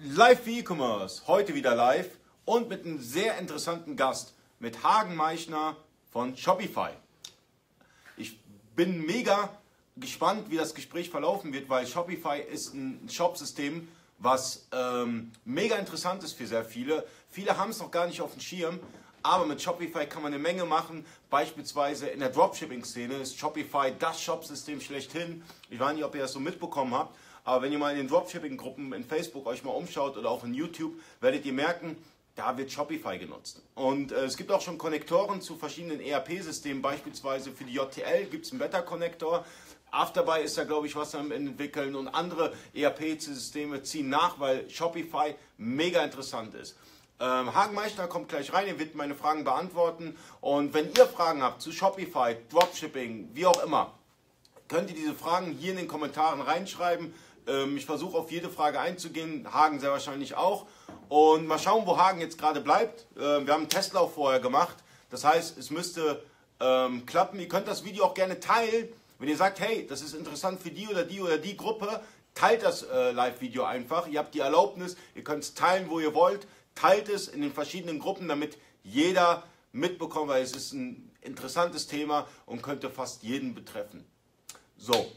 Live für E-Commerce, heute wieder live und mit einem sehr interessanten Gast, mit Hagen Meichner von Shopify. Ich bin mega gespannt, wie das Gespräch verlaufen wird, weil Shopify ist ein Shopsystem, was ähm, mega interessant ist für sehr viele. Viele haben es noch gar nicht auf dem Schirm, aber mit Shopify kann man eine Menge machen. Beispielsweise in der Dropshipping-Szene ist Shopify das Shopsystem schlechthin. Ich weiß nicht, ob ihr das so mitbekommen habt. Aber wenn ihr mal in den Dropshipping-Gruppen in Facebook euch mal umschaut oder auch in YouTube, werdet ihr merken, da wird Shopify genutzt. Und äh, es gibt auch schon Konnektoren zu verschiedenen ERP-Systemen, beispielsweise für die JTL gibt es einen Beta-Konnektor. Afterbuy ist da, glaube ich, was am entwickeln und andere ERP-Systeme ziehen nach, weil Shopify mega interessant ist. Ähm, Hagen Meichner kommt gleich rein, er wird meine Fragen beantworten. Und wenn ihr Fragen habt zu Shopify, Dropshipping, wie auch immer, könnt ihr diese Fragen hier in den Kommentaren reinschreiben. Ähm, ich versuche auf jede Frage einzugehen, Hagen sehr wahrscheinlich auch. Und mal schauen, wo Hagen jetzt gerade bleibt. Ähm, wir haben einen Testlauf vorher gemacht. Das heißt, es müsste ähm, klappen. Ihr könnt das Video auch gerne teilen. Wenn ihr sagt, hey, das ist interessant für die oder die oder die Gruppe, teilt das äh, Live-Video einfach. Ihr habt die Erlaubnis, ihr könnt es teilen, wo ihr wollt. Teilt es in den verschiedenen Gruppen, damit jeder mitbekommt, weil es ist ein interessantes Thema und könnte fast jeden betreffen. So,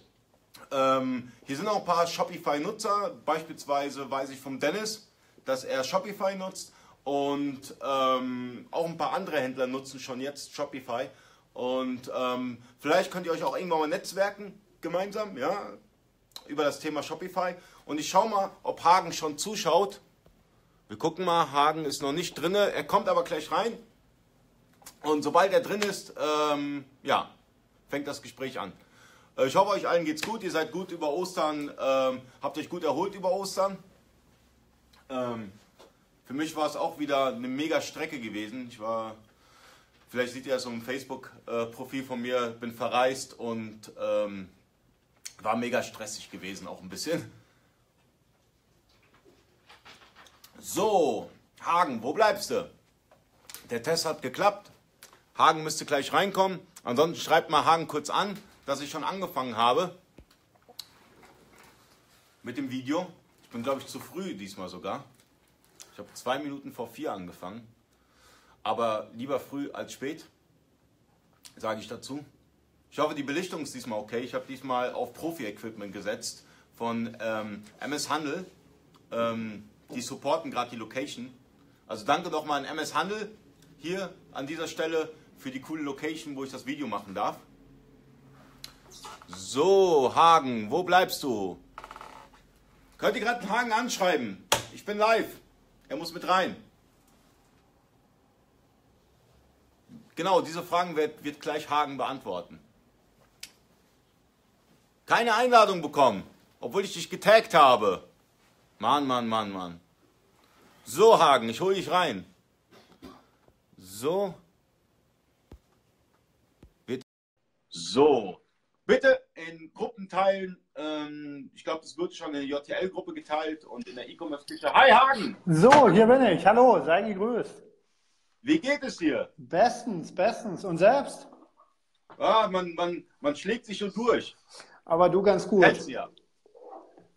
ähm, hier sind auch ein paar Shopify-Nutzer. Beispielsweise weiß ich vom Dennis, dass er Shopify nutzt. Und ähm, auch ein paar andere Händler nutzen schon jetzt Shopify. Und ähm, vielleicht könnt ihr euch auch irgendwann mal netzwerken gemeinsam, ja, über das Thema Shopify. Und ich schaue mal, ob Hagen schon zuschaut. Wir gucken mal, Hagen ist noch nicht drin. Er kommt aber gleich rein. Und sobald er drin ist, ähm, ja, fängt das Gespräch an. Äh, ich hoffe, euch allen geht's gut. Ihr seid gut über Ostern, ähm, habt euch gut erholt über Ostern. Ähm, für mich war es auch wieder eine mega Strecke gewesen. Ich war, vielleicht seht ihr das im Facebook-Profil von mir, bin verreist und ähm, war mega stressig gewesen, auch ein bisschen. So, Hagen, wo bleibst du? Der Test hat geklappt. Hagen müsste gleich reinkommen. Ansonsten schreibt mal Hagen kurz an dass ich schon angefangen habe mit dem Video. Ich bin, glaube ich, zu früh diesmal sogar. Ich habe zwei Minuten vor vier angefangen. Aber lieber früh als spät, sage ich dazu. Ich hoffe, die Belichtung ist diesmal okay. Ich habe diesmal auf Profi-Equipment gesetzt von ähm, MS Handel. Ähm, die supporten gerade die Location. Also danke nochmal an MS Handel hier an dieser Stelle für die coole Location, wo ich das Video machen darf. So, Hagen, wo bleibst du? Könnt ihr gerade Hagen anschreiben? Ich bin live. Er muss mit rein. Genau, diese Fragen wird, wird gleich Hagen beantworten. Keine Einladung bekommen, obwohl ich dich getaggt habe. Mann, Mann, Mann, Mann. So, Hagen, ich hole dich rein. So. So, Bitte in Gruppen teilen. Ähm, ich glaube, es wird schon in der JTL-Gruppe geteilt und in der E-Commerce-Küche. Hi Hagen! So, hier bin ich. Hallo, sei gegrüßt. Wie geht es dir? Bestens, bestens. Und selbst? Ah, man, man, man schlägt sich schon durch. Aber du ganz gut. Kennst ja.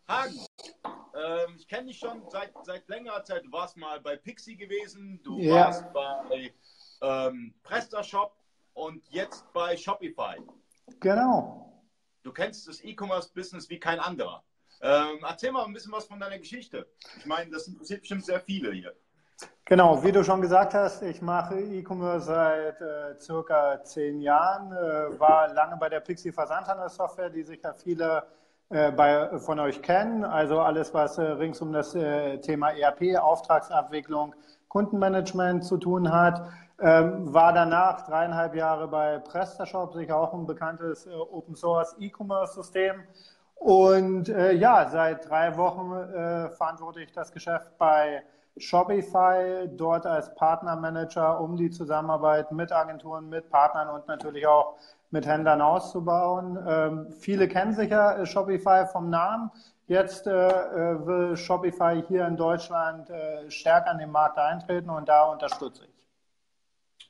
Hagen, ähm, ich kenne dich schon seit, seit längerer Zeit. Du warst mal bei Pixie gewesen, du ja. warst bei ähm, PrestaShop und jetzt bei Shopify. Genau. Du kennst das E-Commerce-Business wie kein anderer. Ähm, erzähl mal ein bisschen was von deiner Geschichte. Ich meine, das interessiert bestimmt sehr viele hier. Genau, wie du schon gesagt hast, ich mache E-Commerce seit äh, circa zehn Jahren, äh, war lange bei der Pixie Versandhandelssoftware, die sicher viele äh, bei, von euch kennen. Also alles, was äh, rings um das äh, Thema ERP, Auftragsabwicklung, Kundenmanagement zu tun hat. Ähm, war danach dreieinhalb Jahre bei PrestaShop, sicher auch ein bekanntes äh, Open Source E-Commerce System. Und äh, ja, seit drei Wochen äh, verantworte ich das Geschäft bei Shopify, dort als Partnermanager, um die Zusammenarbeit mit Agenturen, mit Partnern und natürlich auch mit Händlern auszubauen. Ähm, viele kennen sicher äh, Shopify vom Namen. Jetzt äh, äh, will Shopify hier in Deutschland stärker an den Markt eintreten und da unterstütze ich.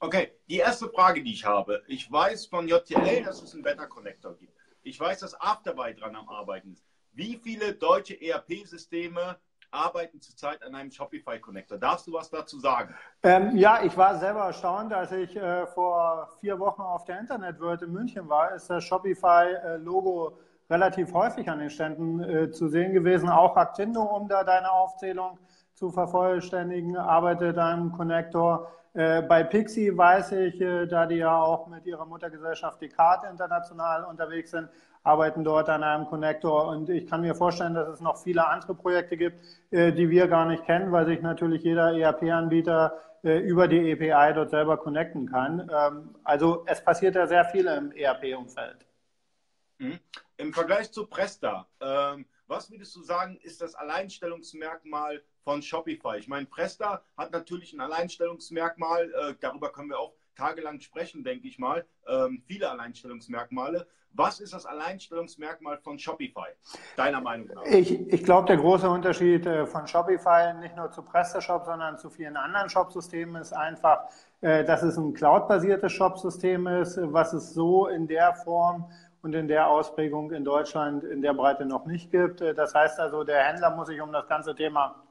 Okay, die erste Frage, die ich habe. Ich weiß von JTL, dass es einen Better Connector gibt. Ich weiß, dass Afterbuy dran am Arbeiten ist. Wie viele deutsche ERP-Systeme arbeiten zurzeit an einem Shopify Connector. Darfst du was dazu sagen? Ähm, ja, ich war selber erstaunt, als ich äh, vor vier Wochen auf der Internet World in München war, ist das Shopify-Logo äh, relativ häufig an den Ständen äh, zu sehen gewesen. Auch Actindo, um da deine Aufzählung zu vervollständigen, arbeitet an einem Connector. Äh, bei Pixie weiß ich, äh, da die ja auch mit ihrer Muttergesellschaft Descartes international unterwegs sind, arbeiten dort an einem Connector. Und ich kann mir vorstellen, dass es noch viele andere Projekte gibt, äh, die wir gar nicht kennen, weil sich natürlich jeder ERP-Anbieter über die API dort selber connecten kann. Ähm, also es passiert ja sehr viel im ERP-Umfeld. Mhm. Im Vergleich zu Presta, ähm, was würdest du sagen, ist das Alleinstellungsmerkmal von Shopify? Ich meine, Presta hat natürlich ein Alleinstellungsmerkmal, äh, darüber können wir auch tagelang sprechen, denke ich mal, ähm, viele Alleinstellungsmerkmale. Was ist das Alleinstellungsmerkmal von Shopify, deiner Meinung nach? Ich, ich glaube, der große Unterschied äh, von Shopify nicht nur zu PrestaShop, sondern zu vielen anderen Shopsystemen ist einfach, äh, dass es ein cloud-basiertes Shopsystem ist, was es so in der Form und in der Ausprägung in Deutschland in der Breite noch nicht gibt. Das heißt also, der Händler muss sich um das ganze Thema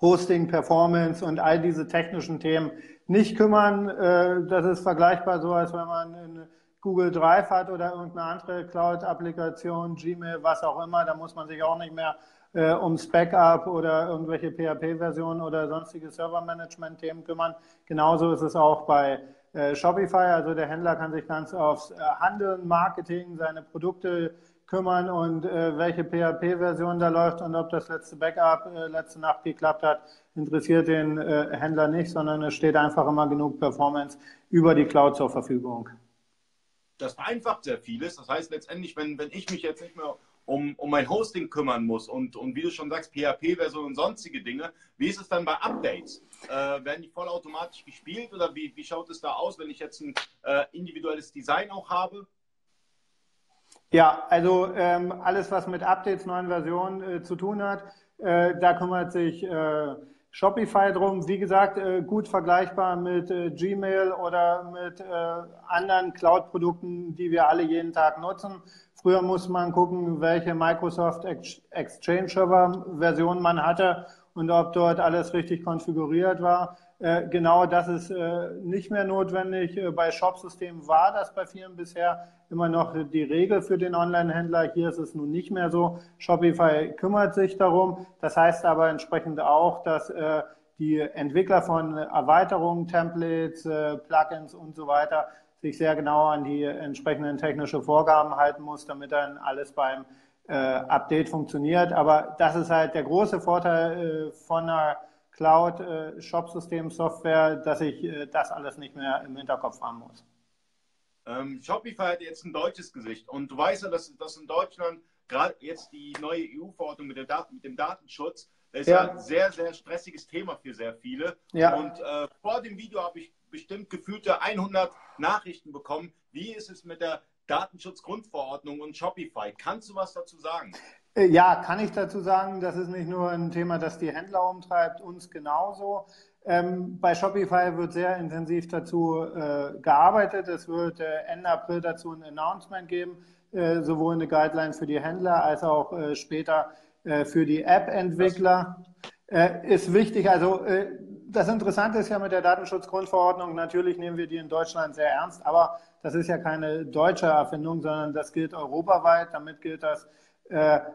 Hosting, Performance und all diese technischen Themen nicht kümmern. Äh, das ist vergleichbar so, als wenn man in Google Drive hat oder irgendeine andere Cloud-Applikation, Gmail, was auch immer. Da muss man sich auch nicht mehr äh, ums Backup oder irgendwelche PHP-Versionen oder sonstige Server-Management-Themen kümmern. Genauso ist es auch bei äh, Shopify. Also der Händler kann sich ganz aufs Handeln, Marketing, seine Produkte kümmern und äh, welche PHP-Version da läuft und ob das letzte Backup äh, letzte Nacht geklappt hat, interessiert den äh, Händler nicht, sondern es steht einfach immer genug Performance über die Cloud zur Verfügung. Das vereinfacht sehr vieles. Das heißt letztendlich, wenn, wenn ich mich jetzt nicht mehr um, um mein Hosting kümmern muss und, und wie du schon sagst, PHP-Version und sonstige Dinge. Wie ist es dann bei Updates? Äh, werden die vollautomatisch gespielt oder wie, wie schaut es da aus, wenn ich jetzt ein äh, individuelles Design auch habe? Ja, also ähm, alles, was mit Updates, neuen Versionen äh, zu tun hat, äh, da kümmert sich äh, Shopify drum. Wie gesagt, äh, gut vergleichbar mit äh, Gmail oder mit äh, anderen Cloud-Produkten, die wir alle jeden Tag nutzen. Früher muss man gucken, welche Microsoft Exchange Server Version man hatte und ob dort alles richtig konfiguriert war. Äh, genau das ist äh, nicht mehr notwendig. Äh, bei Shop-Systemen war das bei vielen bisher immer noch die Regel für den Online-Händler. Hier ist es nun nicht mehr so. Shopify kümmert sich darum. Das heißt aber entsprechend auch, dass die Entwickler von Erweiterungen, Templates, Plugins und so weiter sich sehr genau an die entsprechenden technischen Vorgaben halten muss, damit dann alles beim Update funktioniert. Aber das ist halt der große Vorteil von einer Cloud-Shop-System-Software, äh, dass ich äh, das alles nicht mehr im Hinterkopf haben muss. Ähm, Shopify hat jetzt ein deutsches Gesicht und du weißt ja, dass, dass in Deutschland gerade jetzt die neue EU-Verordnung mit, mit, dem Datenschutz, das ist ja. ein sehr, sehr stressiges Thema für sehr viele. Ja. Und äh, vor dem Video habe ich bestimmt gefühlte 100 Nachrichten bekommen. Wie ist es mit der Datenschutzgrundverordnung und Shopify? Kannst du was dazu sagen? Äh, ja, kann ich dazu sagen. Das ist nicht nur ein Thema, das die Händler umtreibt, uns genauso. Ähm, bei Shopify wird sehr intensiv dazu äh, gearbeitet. Es wird äh, Ende April dazu ein Announcement geben, äh, sowohl eine Guideline für die Händler als auch äh, später äh, für die App-Entwickler. ist wichtig, also das Interessante ist ja mit der Datenschutzgrundverordnung, natürlich nehmen wir die in Deutschland sehr ernst, aber das ist ja keine deutsche Erfindung, sondern das gilt europaweit. Damit gilt das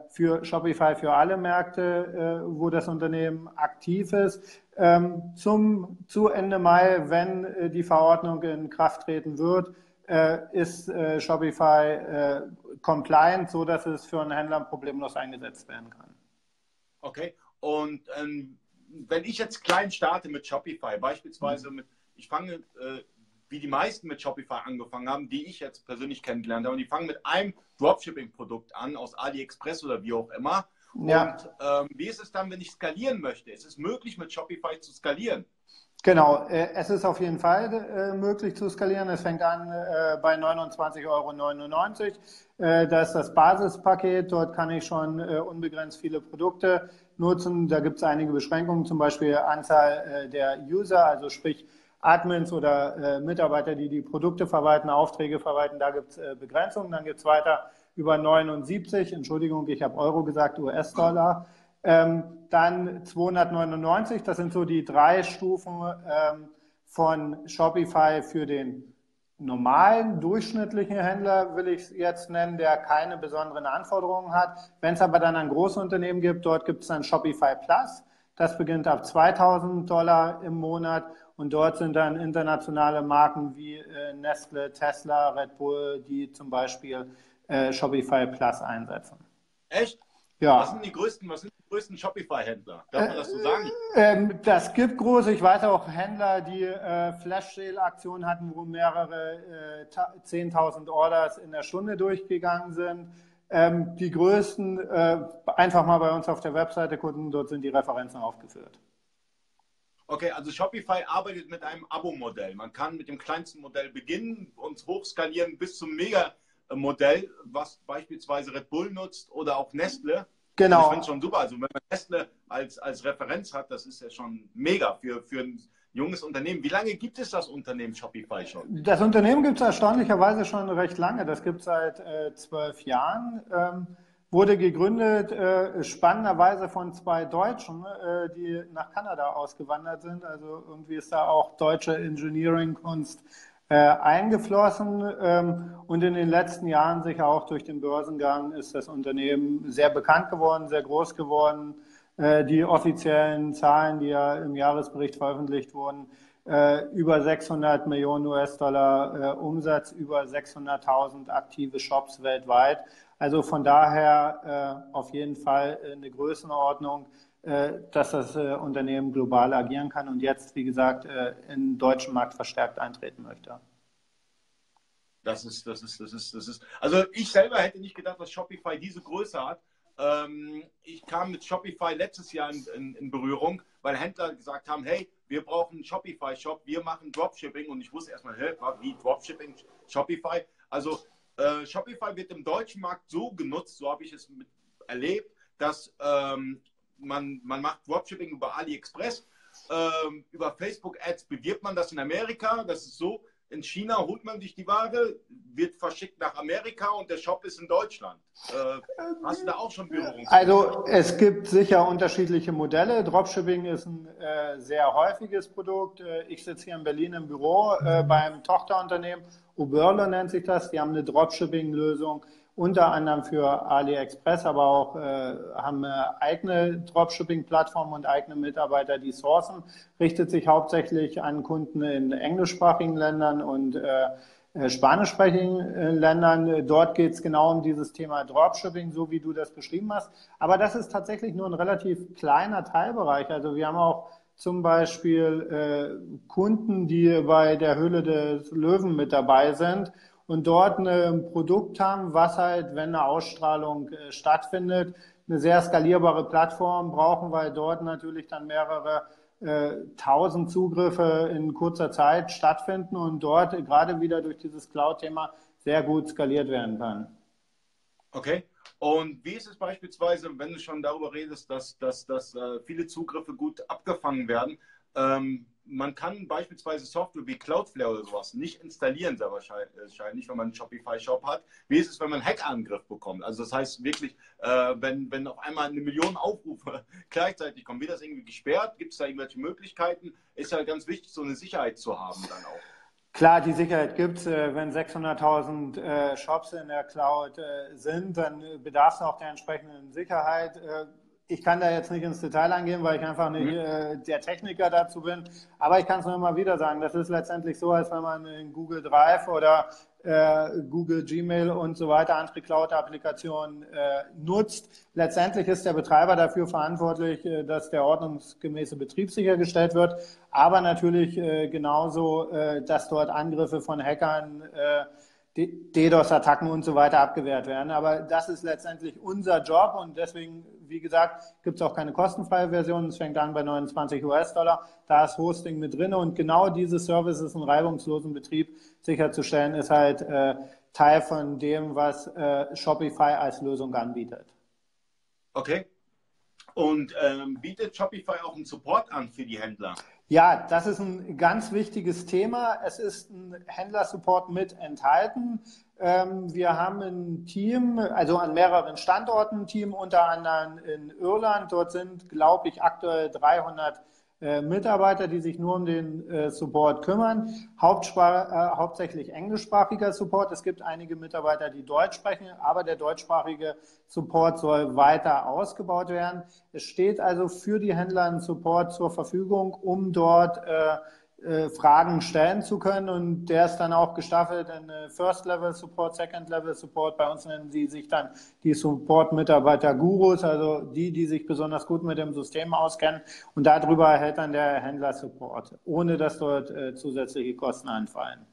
für Shopify für alle Märkte, äh, wo das Unternehmen aktiv ist. Ähm, zum, zu Ende Mai, wenn äh, die Verordnung in Kraft treten wird, äh, ist äh, Shopify äh, compliant, so dass es für einen Händler problemlos eingesetzt werden kann. Okay. Und ähm wenn ich jetzt klein starte mit Shopify, beispielsweise mit, ich fange, äh, wie die meisten mit Shopify angefangen haben, die ich jetzt persönlich kennengelernt habe, und die fangen mit einem Dropshipping-Produkt an, aus AliExpress oder wie auch immer. Ja. Und ähm, wie ist es dann, wenn ich skalieren möchte? Ist es möglich, mit Shopify zu skalieren? Genau, äh, es ist auf jeden Fall äh, möglich zu skalieren. Es fängt an äh, bei 29,99 Euro. Das ist das Basispaket. Dort kann ich schon unbegrenzt viele Produkte nutzen. Da gibt es einige Beschränkungen, zum Beispiel Anzahl der User, also sprich Admins oder Mitarbeiter, die die Produkte verwalten, Aufträge verwalten. Da gibt es Begrenzungen. Dann geht es weiter über 79, Entschuldigung, ich habe Euro gesagt, US-Dollar. Ähm, dann 299, das sind so die drei Stufen ähm, von Shopify für den normalen, durchschnittlichen Händler, will ich es jetzt nennen, der keine besonderen Anforderungen hat. Wenn es aber dann ein großes Unternehmen gibt, dort gibt es dann Shopify Plus. Das beginnt ab 2000 Dollar im Monat und dort sind dann internationale Marken wie äh, Nestle, Tesla, Red Bull, die zum Beispiel äh, Shopify Plus einsetzen. Echt? Ja. Was sind die größten, was sind die größten Shopify-Händler? Darf man das so sagen? Äh, ähm, das gibt große. Ich weiß auch Händler, die äh, Flash-Sale-Aktionen hatten, wo mehrere äh, 10.000 Orders in der Stunde durchgegangen sind. Ähm, die größten, äh, einfach mal bei uns auf der Webseite gucken, dort sind die Referenzen aufgeführt. Okay, also Shopify arbeitet mit einem Abo-Modell. Man kann mit dem kleinsten Modell beginnen und hochskalieren bis zum Mega-Modell, was beispielsweise Red Bull nutzt oder auch Nestle. Genau. ich finde es schon super. Also wenn man Nestle als, als Referenz hat, das ist ja schon mega für, für ein junges Unternehmen. Wie lange gibt es das Unternehmen Shopify schon? Das Unternehmen gibt es erstaunlicherweise schon recht lange. Das gibt es seit äh, zwölf Jahren. Ähm, wurde gegründet, äh, spannenderweise von zwei Deutschen, äh, die nach Kanada ausgewandert sind. Also irgendwie ist da auch deutsche Engineering-Kunst äh, eingeflossen. Ähm, und in den letzten Jahren, sicher auch durch den Börsengang, ist das Unternehmen sehr bekannt geworden, sehr groß geworden. Äh, die offiziellen Zahlen, die ja im Jahresbericht veröffentlicht wurden, äh, über 600 Millionen US-Dollar äh, Umsatz, über 600.000 aktive Shops weltweit. Also von daher äh, auf jeden Fall eine Größenordnung, äh, dass das äh, Unternehmen global agieren kann und jetzt, wie gesagt, äh, in den deutschen Markt verstärkt eintreten möchte. Das ist, das ist, das ist, das ist. Also ich selber hätte nicht gedacht, dass Shopify diese Größe hat. Ähm, ich kam mit Shopify letztes Jahr in, in, in, Berührung, weil Händler gesagt haben, hey, wir brauchen einen Shopify-Shop, wir machen Dropshipping und ich wusste erstmal, hey, wie Dropshipping, Shopify. Also äh, Shopify wird im deutschen Markt so genutzt, so habe ich es erlebt, dass ähm, man, man macht Dropshipping über AliExpress, ähm, über Facebook Ads bewirbt man das in Amerika. Das ist so, in China holt man sich die Ware, wird verschickt nach Amerika und der Shop ist in Deutschland. Äh, hast du da auch schon Berührung? Also es gibt sicher unterschiedliche Modelle. Dropshipping ist ein äh, sehr häufiges Produkt. Äh, ich sitze hier in Berlin im Büro äh, beim Tochterunternehmen. Uberlo nennt sich das. Die haben eine Dropshipping-Lösung unter anderem für AliExpress, aber auch äh, haben eine eigene Dropshipping-Plattform und eigene Mitarbeiter, die sourcen. Richtet sich hauptsächlich an Kunden in englischsprachigen Ländern und äh, äh spanischsprachigen äh, Ländern. Dort geht es genau um dieses Thema Dropshipping, so wie du das beschrieben hast. Aber das ist tatsächlich nur ein relativ kleiner Teilbereich. Also wir haben auch zum Beispiel äh, Kunden, die bei der Höhle des Löwen mit dabei sind und dort ein Produkt haben, was halt, wenn eine Ausstrahlung äh, stattfindet, eine sehr skalierbare Plattform brauchen, weil dort natürlich dann mehrere äh, tausend Zugriffe in kurzer Zeit stattfinden und dort gerade wieder durch dieses Cloud-Thema sehr gut skaliert werden kann. Okay. Und wie ist es beispielsweise, wenn du schon darüber redest, dass, dass, dass äh, viele Zugriffe gut abgefangen werden? Ähm, man kann beispielsweise Software wie Cloudflare oder sowas nicht installieren, sehr wahrscheinlich, wenn man einen Shopify-Shop hat. Wie ist es, wenn man einen Hackangriff bekommt? Also das heißt wirklich, äh, wenn, wenn auf einmal eine Million Aufrufe gleichzeitig kommen, wird das irgendwie gesperrt? Gibt es da irgendwelche Möglichkeiten? Ist ja ganz wichtig, so eine Sicherheit zu haben dann auch. Klar, die Sicherheit gibt es. Äh, wenn 600.000 äh, Shops in der Cloud äh, sind, dann bedarf es auch der entsprechenden Sicherheit ich kann da jetzt nicht ins Detail eingehen, weil ich einfach nicht mhm. äh, der Techniker dazu bin. Aber ich kann es nur immer wieder sagen, das ist letztendlich so, als wenn man in Google Drive oder äh, Google Gmail und so weiter andere Cloud-Applikationen äh, nutzt. Letztendlich ist der Betreiber dafür verantwortlich, äh, dass der ordnungsgemäße Betrieb sichergestellt wird, aber natürlich äh, genauso, äh, dass dort Angriffe von Hackern DDoS-Attacken und so weiter abgewehrt werden. Aber das ist letztendlich unser Job und deswegen, wie gesagt, gibt es auch keine kostenfreie Version. Es fängt an bei 29 US-Dollar. Da ist Hosting mit drin und genau diese Services, einen reibungslosen Betrieb sicherzustellen, ist halt äh, Teil von dem, was äh, Shopify als Lösung anbietet. Okay. Und ähm, bietet Shopify auch einen Support an für die Händler? Ja, das ist ein ganz wichtiges Thema. Es ist ein Händlersupport mit enthalten. Ähm, wir haben ein Team, also an mehreren Standorten ein Team, unter anderem in Irland. Dort sind, glaube ich, aktuell 300 äh, Mitarbeiter, die sich nur um den äh, Support kümmern. Hauptspar äh, hauptsächlich englischsprachiger Support. Es gibt einige Mitarbeiter, die Deutsch sprechen, aber der deutschsprachige Support soll weiter ausgebaut werden. Es steht also für die Händler ein Support zur Verfügung, um dort äh, äh, Fragen stellen zu können. Und der ist dann auch gestaffelt in äh, First Level Support, Second Level Support. Bei uns nennen sie sich dann die Support-Mitarbeiter Gurus, also die, die sich besonders gut mit dem System auskennen. Und darüber erhält dann der Händler Support, ohne dass dort äh, zusätzliche Kosten anfallen.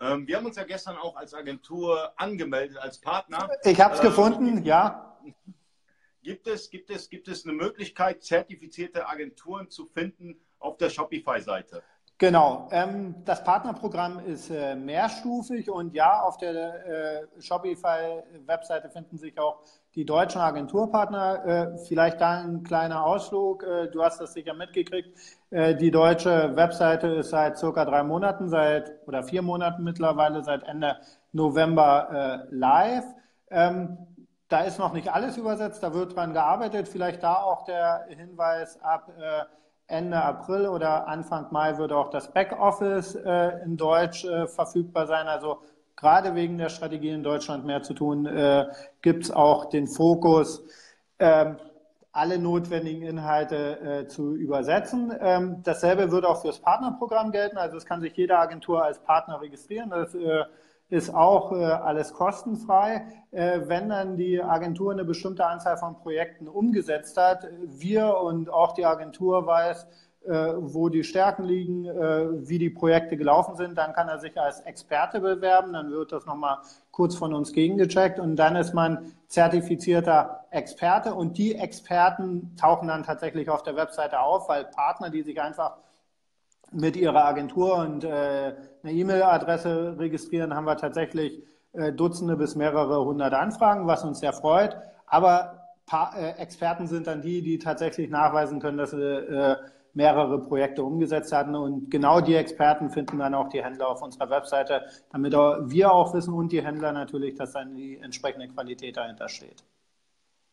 Ähm, wir haben uns ja gestern auch als Agentur angemeldet, als Partner. Ich habe es ähm, gefunden, ja. Gibt es, gibt, es, gibt es eine Möglichkeit, zertifizierte Agenturen zu finden auf der Shopify-Seite? Genau, ähm, das Partnerprogramm ist äh, mehrstufig und ja, auf der äh, Shopify-Webseite finden sich auch die deutschen Agenturpartner. Äh, vielleicht da ein kleiner Ausflug, äh, du hast das sicher mitgekriegt. Äh, die deutsche Webseite ist seit circa drei Monaten, seit oder vier Monaten mittlerweile, seit Ende November äh, live. Ähm, da ist noch nicht alles übersetzt, da wird dran gearbeitet. Vielleicht da auch der Hinweis ab Ende April oder Anfang Mai wird auch das Backoffice äh, in Deutsch äh, verfügbar sein. Also gerade wegen der Strategie in Deutschland mehr zu tun, äh, gibt es auch den Fokus, ähm, alle notwendigen Inhalte äh, zu übersetzen. Ähm, dasselbe wird auch fürs Partnerprogramm gelten. Also es kann sich jede Agentur als Partner registrieren. Das äh, ist auch äh, alles kostenfrei. Äh, wenn dann die Agentur eine bestimmte Anzahl von Projekten umgesetzt hat, wir und auch die Agentur weiß, äh, wo die Stärken liegen, äh, wie die Projekte gelaufen sind, dann kann er sich als Experte bewerben, dann wird das nochmal kurz von uns gegengecheckt und dann ist man zertifizierter Experte und die Experten tauchen dann tatsächlich auf der Webseite auf, weil Partner, die sich einfach mit ihrer Agentur und äh, eine E-Mail-Adresse registrieren, haben wir tatsächlich äh, Dutzende bis mehrere hundert Anfragen, was uns sehr freut. Aber paar, äh, Experten sind dann die, die tatsächlich nachweisen können, dass sie äh, mehrere Projekte umgesetzt hatten. Und genau die Experten finden dann auch die Händler auf unserer Webseite, damit wir auch wissen und die Händler natürlich, dass dann die entsprechende Qualität dahinter steht.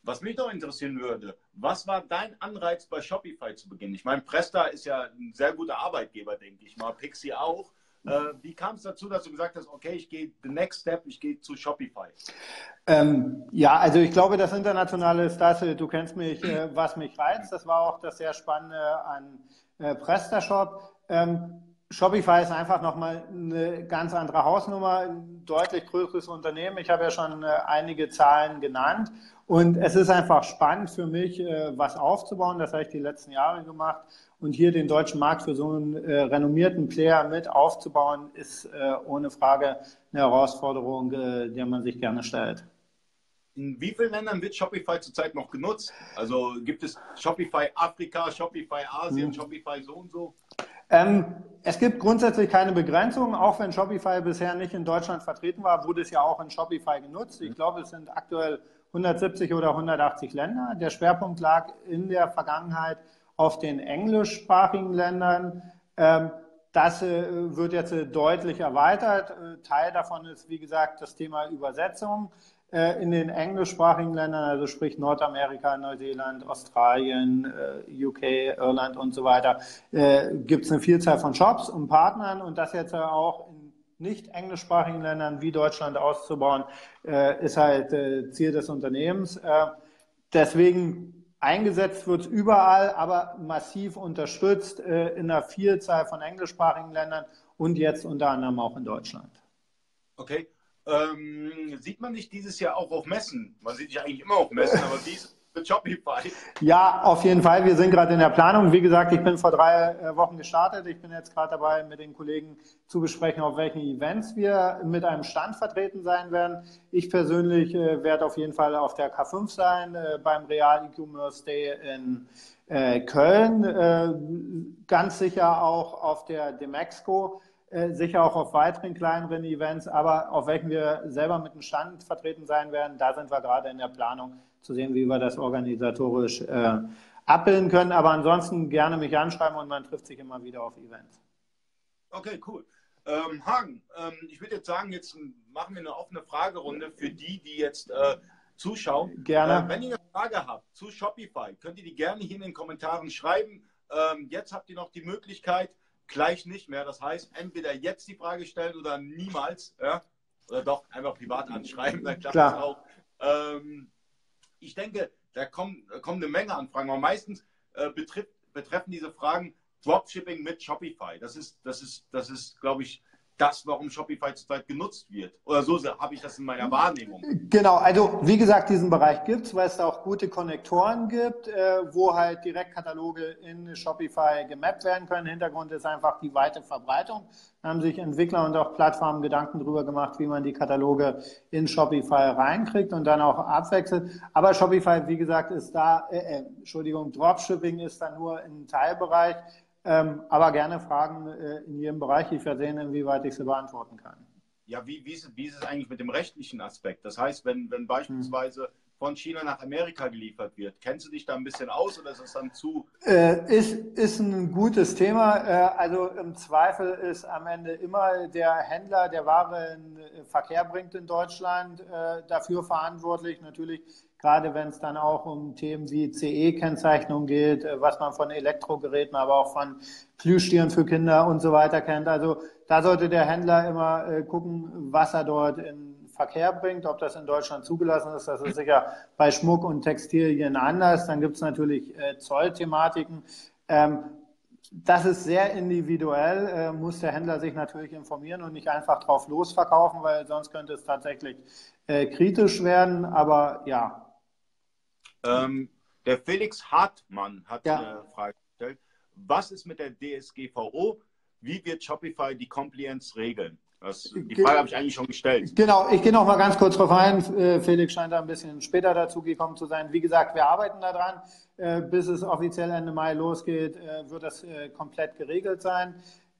Was mich noch interessieren würde, was war dein Anreiz bei Shopify zu beginnen? Ich meine, Presta ist ja ein sehr guter Arbeitgeber, denke ich mal, Pixie auch. Äh, wie kam es dazu, dass du gesagt hast, okay, ich gehe the next step, ich gehe zu Shopify? Ähm, ja, also ich glaube, das Internationale ist das, du kennst mich, äh, was mich reizt. Das war auch das sehr Spannende an äh, PrestaShop. Ähm, Shopify ist einfach nochmal eine ganz andere Hausnummer, ein deutlich größeres Unternehmen. Ich habe ja schon äh, einige Zahlen genannt. Und es ist einfach spannend für mich, äh, was aufzubauen. Das habe ich die letzten Jahre gemacht. Und hier den deutschen Markt für so einen äh, renommierten Player mit aufzubauen, ist ohne Frage eine Herausforderung, der man sich gerne stellt. In wie vielen Ländern wird Shopify zurzeit noch genutzt? Also gibt es Shopify Afrika, Shopify Asien, hm. Shopify so und so? Ähm, es gibt grundsätzlich keine Begrenzung, auch wenn Shopify bisher nicht in Deutschland vertreten war, wurde es ja auch in Shopify genutzt. Ich glaube, es sind aktuell 170 oder 180 Länder. Der Schwerpunkt lag in der Vergangenheit auf den englischsprachigen Ländern. Ähm, das äh, wird jetzt äh, deutlich erweitert. Äh, Teil davon ist, wie gesagt, das Thema Übersetzung in den englischsprachigen Ländern, also sprich Nordamerika, Neuseeland, Australien, UK, Irland und so weiter, gibt es eine Vielzahl von Shops und Partnern und das jetzt auch in nicht englischsprachigen Ländern wie Deutschland auszubauen, äh, ist halt äh, Ziel des Unternehmens. Äh, deswegen eingesetzt wird es überall, aber massiv unterstützt äh, in einer Vielzahl von englischsprachigen Ländern und jetzt unter anderem auch in Deutschland. Okay. Ähm, sieht man nicht dieses Jahr auch auf Messen? Man sieht dich eigentlich immer auf Messen, aber dies, mit Shopify? Ja, auf jeden Fall. Wir sind gerade in der Planung. Wie gesagt, ich bin vor drei äh, Wochen gestartet. Ich bin jetzt gerade dabei, mit den Kollegen zu besprechen, auf welchen Events wir mit einem Stand vertreten sein werden. Ich persönlich äh, werde auf jeden Fall auf der K5 sein, äh, beim Real E-Commerce Day in Köln. ganz sicher auch auf der Demexco sicher auch auf weiteren kleineren Events, aber auf welchen wir selber mit dem Stand vertreten sein werden, da sind wir gerade in der Planung zu sehen, wie wir das organisatorisch äh, abbilden können. Aber ansonsten gerne mich anschreiben und man trifft sich immer wieder auf Events. Okay, cool. Ähm, Hagen, ähm, ich würde jetzt sagen, jetzt machen wir eine offene Fragerunde für die, die jetzt äh, zuschauen. Gerne. Äh, wenn ihr eine Frage habt zu Shopify, könnt ihr die gerne hier in den Kommentaren schreiben. Ähm, jetzt habt ihr noch die Möglichkeit, gleich nicht mehr. Das heißt, entweder jetzt die Frage stellen oder niemals. Ja? Oder doch einfach privat anschreiben, dann klappt Klar. das auch. Ähm, ich denke, da kommen, kommen eine Menge Anfragen, aber meistens äh, betrifft, betreffen diese Fragen Dropshipping mit Shopify. Das ist, das ist, das ist, glaube ich, das, warum Shopify zurzeit genutzt wird. Oder so habe ich das in meiner Wahrnehmung. Genau, also wie gesagt, diesen Bereich gibt es, weil es da auch gute Konnektoren gibt, äh, wo halt Direktkataloge in Shopify gemappt werden können. Hintergrund ist einfach die weite Verbreitung. Da haben sich Entwickler und auch Plattformen Gedanken darüber gemacht, wie man die Kataloge in Shopify reinkriegt und dann auch abwechselt. Aber Shopify, wie gesagt, ist da, äh, äh, Entschuldigung, Dropshipping ist da nur ein Teilbereich. Ähm, aber gerne Fragen äh, in jedem Bereich. Ich werde sehen, inwieweit ich sie beantworten kann. Ja, wie, wie, ist, wie ist es eigentlich mit dem rechtlichen Aspekt? Das heißt, wenn, wenn beispielsweise hm. von China nach Amerika geliefert wird, kennst du dich da ein bisschen aus oder ist es dann zu? Äh, ist, ist ein gutes Thema. Äh, also im Zweifel ist am Ende immer der Händler, der Ware in Verkehr bringt in Deutschland, äh, dafür verantwortlich. Natürlich gerade wenn es dann auch um Themen wie CE-Kennzeichnung geht, äh, was man von Elektrogeräten, aber auch von Plüschtieren für Kinder und so weiter kennt. Also da sollte der Händler immer äh, gucken, was er dort in Verkehr bringt, ob das in Deutschland zugelassen ist. Das ist sicher bei Schmuck und Textilien anders. Dann gibt es natürlich äh, Zollthematiken. Ähm, das ist sehr individuell, äh, muss der Händler sich natürlich informieren und nicht einfach drauf losverkaufen, weil sonst könnte es tatsächlich äh, kritisch werden. Aber ja, ähm, der Felix Hartmann hat ja. eine Frage gestellt. Was ist mit der DSGVO? Wie wird Shopify die Compliance regeln? Das, die Frage habe ich eigentlich schon gestellt. Genau, ich gehe noch mal ganz kurz drauf ein. Äh, Felix scheint da ein bisschen später dazu gekommen zu sein. Wie gesagt, wir arbeiten daran. Äh, bis es offiziell Ende Mai losgeht, äh, wird das komplett geregelt sein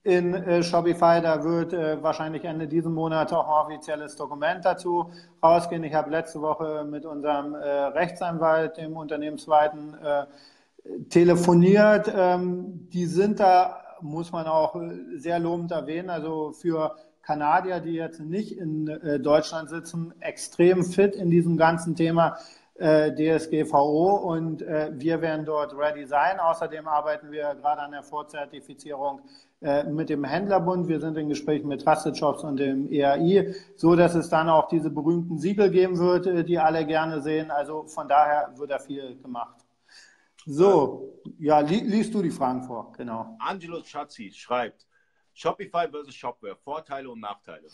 in äh, Shopify. Da wird äh, wahrscheinlich Ende diesen Monats auch ein offizielles Dokument dazu rausgehen. Ich habe letzte Woche mit unserem äh, Rechtsanwalt, dem Unternehmensweiten, äh, telefoniert. Ähm, die sind da, muss man auch äh, sehr lobend erwähnen, also für Kanadier, die jetzt nicht in äh, Deutschland sitzen, extrem fit in diesem ganzen Thema. DSGVO und wir werden dort ready sein. Außerdem arbeiten wir gerade an der Vorzertifizierung mit dem Händlerbund. Wir sind in Gesprächen mit Trusted Shops und dem EAI, so dass es dann auch diese berühmten Siegel geben wird, äh, die alle gerne sehen. Also von daher wird da viel gemacht. So, ja, li liest du die Fragen vor, genau. Angelo Schatzi schreibt, Shopify versus Shopware, Vorteile und Nachteile?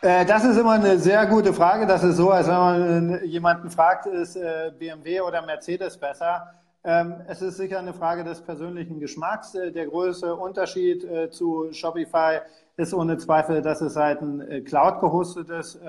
Äh, das ist immer eine sehr gute Frage. Das ist so, als wenn man jemanden fragt, ist BMW oder Mercedes besser? Ähm, es ist sicher eine Frage des persönlichen Geschmacks. Äh, der größte Unterschied äh, zu Shopify ist ohne Zweifel, dass es halt ein äh, cloud-gehostetes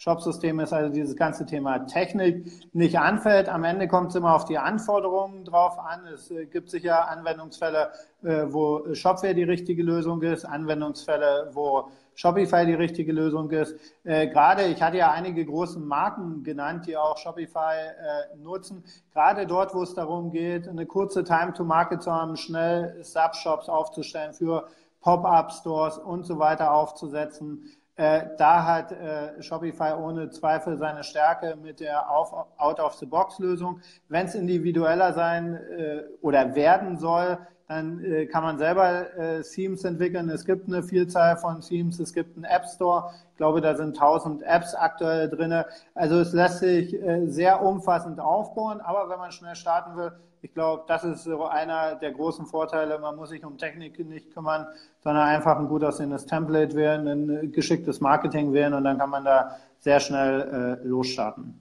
Shopsystem ist, also dieses ganze Thema Technik nicht anfällt. Am Ende kommt es immer auf die Anforderungen drauf an. Es gibt sicher Anwendungsfälle, wo Shopware die richtige Lösung ist, Anwendungsfälle, wo Shopify die richtige Lösung ist. Äh, gerade, ich hatte ja einige große Marken genannt, die auch Shopify äh, nutzen. Gerade dort, wo es darum geht, eine kurze Time to Market zu haben, schnell Subshops aufzustellen für Pop-up-Stores und so weiter aufzusetzen. Äh, da hat äh, Shopify ohne Zweifel seine Stärke mit der Out-of-the-Box-Lösung. Wenn es individueller sein äh, oder werden soll, dann äh, kann man selber äh, Themes entwickeln. Es gibt eine Vielzahl von Themes, es gibt einen App Store. Ich glaube, da sind 1000 Apps aktuell drin. Also es lässt sich äh, sehr umfassend aufbauen, aber wenn man schnell starten will, ich glaube, das ist so einer der großen Vorteile. Man muss sich um Technik nicht kümmern, sondern einfach ein gut aussehendes Template wählen, ein geschicktes Marketing wählen und dann kann man da sehr schnell äh, losstarten.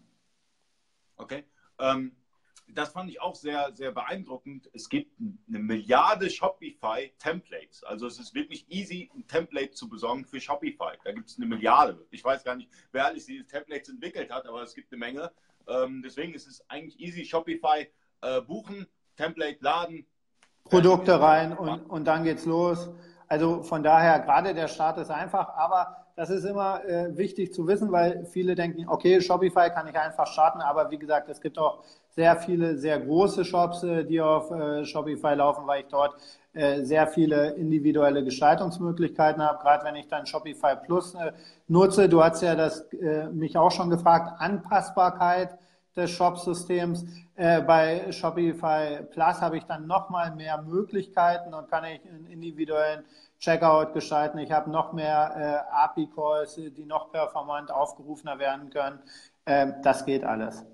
Okay. Ähm, das fand ich auch sehr, sehr beeindruckend. Es gibt eine Milliarde Shopify-Templates. Also es ist wirklich easy, ein Template zu besorgen für Shopify. Da gibt es eine Milliarde. Ich weiß gar nicht, wer alles diese Templates entwickelt hat, aber es gibt eine Menge. Ähm, deswegen ist es eigentlich easy, Shopify äh, buchen, Template laden. Produkte rein und, und dann geht's los. Also von daher, gerade der Start ist einfach, aber das ist immer äh, wichtig zu wissen, weil viele denken, okay, Shopify kann ich einfach starten, aber wie gesagt, es gibt auch sehr viele, sehr große Shops, äh, die auf äh, Shopify laufen, weil ich dort äh, sehr viele individuelle Gestaltungsmöglichkeiten habe, gerade wenn ich dann Shopify Plus äh, nutze. Du hast ja das äh, mich auch schon gefragt, Anpassbarkeit des Shop-Systems. bei Shopify Plus habe ich dann nochmal mehr Möglichkeiten und kann ich einen individuellen Checkout gestalten. Ich habe noch mehr API-Calls, die noch performant aufgerufener werden können. Ähm, das geht alles.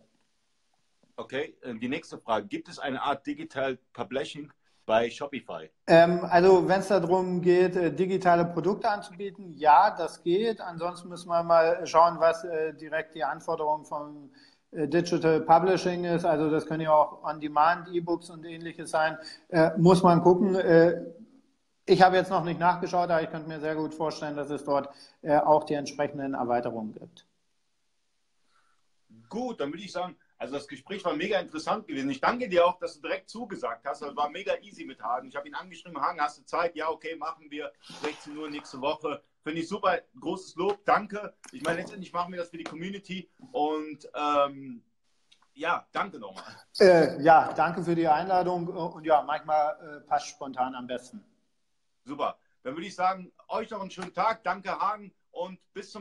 Okay, die nächste Frage. Gibt es eine Art Digital Publishing bei Shopify? Ähm, also wenn es darum geht, äh, digitale Produkte anzubieten, ja, das geht. Ansonsten müssen wir mal schauen, was äh, direkt die Anforderungen von äh, Digital Publishing ist. Also das können ja auch On-Demand, E-Books und ähnliches sein. Äh, muss man gucken. Ich habe jetzt noch nicht nachgeschaut, aber ich könnte mir sehr gut vorstellen, dass es dort äh, auch die entsprechenden Erweiterungen gibt. Gut, dann würde ich sagen, also das Gespräch war mega interessant gewesen. Ich danke dir auch, dass du direkt zugesagt hast. Das war mega easy mit Hagen. Ich habe ihn angeschrieben, Hagen, hast du Zeit? Ja, okay, machen wir. 16 Uhr nächste Woche. Finde ich super. Großes Lob. Danke. Ich meine, letztendlich machen wir das für die Community. Und ähm, ja, danke nochmal. Äh, ja, danke für die Einladung. Und ja, manchmal äh, passt spontan am besten. Super. Dann würde ich sagen, euch noch einen schönen Tag. Danke, Hagen. Und bis zum